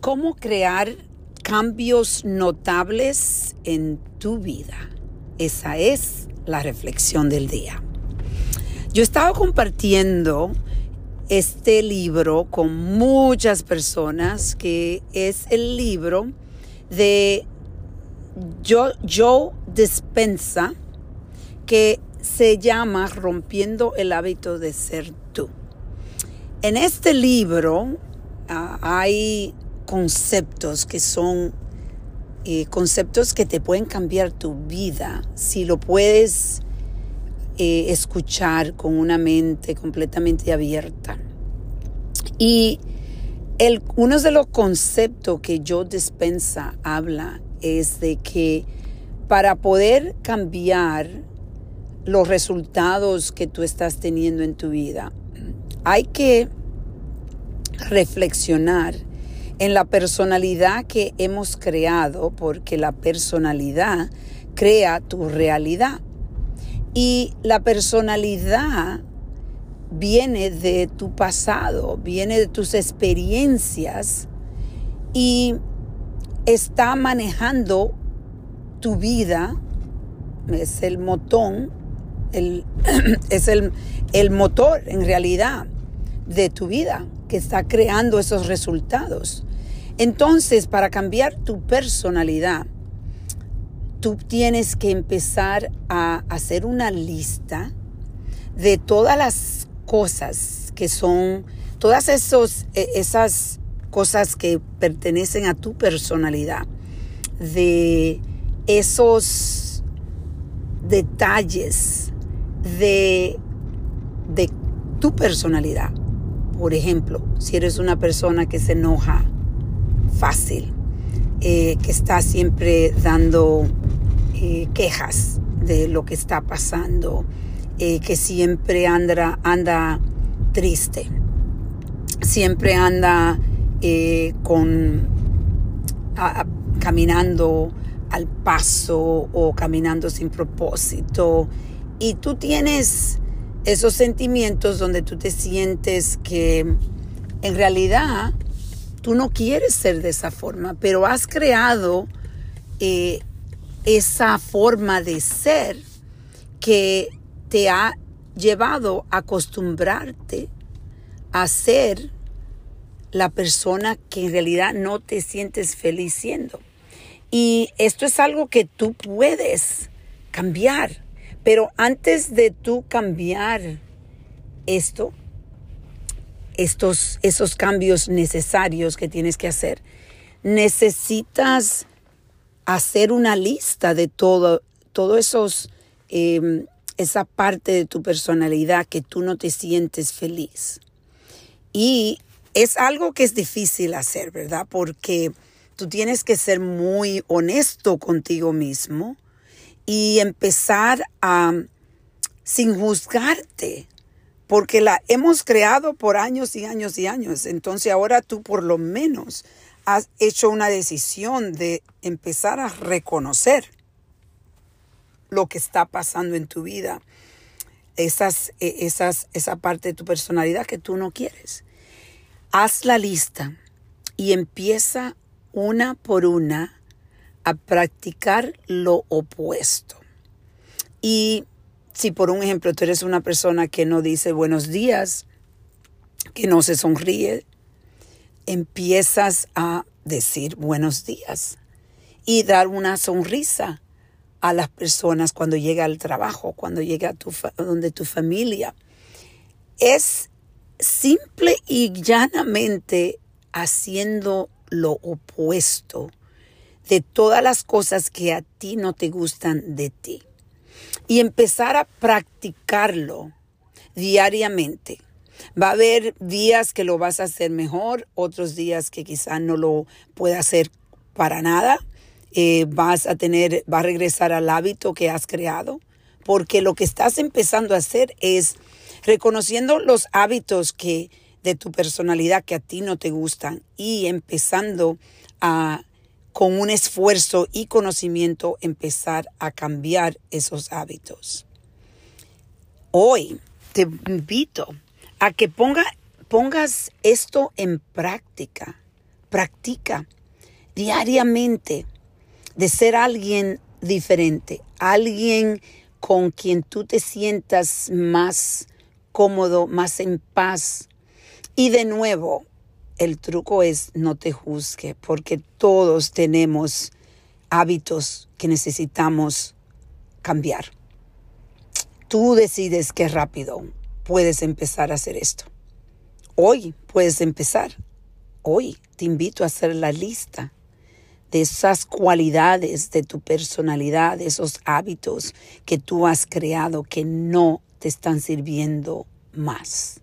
cómo crear cambios notables en tu vida. Esa es la reflexión del día. Yo estaba compartiendo este libro con muchas personas, que es el libro de Joe, Joe Dispensa, que se llama Rompiendo el hábito de ser tú. En este libro uh, hay conceptos que son eh, conceptos que te pueden cambiar tu vida si lo puedes eh, escuchar con una mente completamente abierta. Y el, uno de los conceptos que yo dispensa habla es de que para poder cambiar los resultados que tú estás teniendo en tu vida, hay que reflexionar en la personalidad que hemos creado, porque la personalidad crea tu realidad. Y la personalidad viene de tu pasado, viene de tus experiencias y está manejando tu vida, es el motón, es el motor en realidad de tu vida que está creando esos resultados. Entonces, para cambiar tu personalidad, tú tienes que empezar a hacer una lista de todas las cosas que son, todas esos, e, esas cosas que pertenecen a tu personalidad, de esos detalles de, de tu personalidad. Por ejemplo, si eres una persona que se enoja fácil, eh, que está siempre dando eh, quejas de lo que está pasando, eh, que siempre anda, anda triste, siempre anda con caminando al paso o caminando sin propósito. Y tú tienes esos sentimientos donde tú te sientes que en realidad tú no quieres ser de esa forma, pero has creado eh, esa forma de ser que te ha llevado a acostumbrarte a ser la persona que en realidad no te sientes feliz siendo. Y esto es algo que tú puedes cambiar. Pero antes de tú cambiar esto, estos, esos cambios necesarios que tienes que hacer. Necesitas hacer una lista de todo, todo esos, em, esa parte de tu personalidad que tú no te sientes feliz. Y es algo que es difícil hacer, ¿verdad? Porque tú tienes que ser muy honesto contigo mismo y empezar a, sin juzgarte, porque la hemos creado por años y años y años. Entonces ahora tú por lo menos has hecho una decisión de empezar a reconocer lo que está pasando en tu vida, esas, e, esas, esa parte de tu personalidad que tú no quieres. Haz la lista y empieza una por una a practicar lo opuesto. Y si por un ejemplo tú eres una persona que no dice buenos días, que no se sonríe, empiezas a decir buenos días y dar una sonrisa a las personas cuando llega al trabajo, cuando llega a tu donde tu familia. Es simple y llanamente haciendo lo opuesto de todas las cosas que a ti no te gustan de ti y empezar a practicarlo diariamente. Va a haber días que lo vas a hacer mejor, otros días que quizás no lo pueda hacer para nada. Eh, vas a tener, va a regresar al hábito que has creado, porque lo que estás empezando a hacer es reconociendo los hábitos que de tu personalidad que a ti no te gustan y empezando a con un esfuerzo y conocimiento empezar a cambiar esos hábitos. Hoy te invito a que ponga, pongas esto en práctica practica diariamente de ser alguien diferente, alguien con quien tú te sientas más cómodo, más en paz. Y de nuevo, el truco es no te juzgue, porque todos tenemos hábitos que necesitamos cambiar. Tú decides qué rápido puedes empezar a hacer esto. Hoy puedes empezar. Hoy te invito a hacer la lista de esas cualidades de tu personalidad, de esos hábitos que tú has creado que no te están sirviendo más.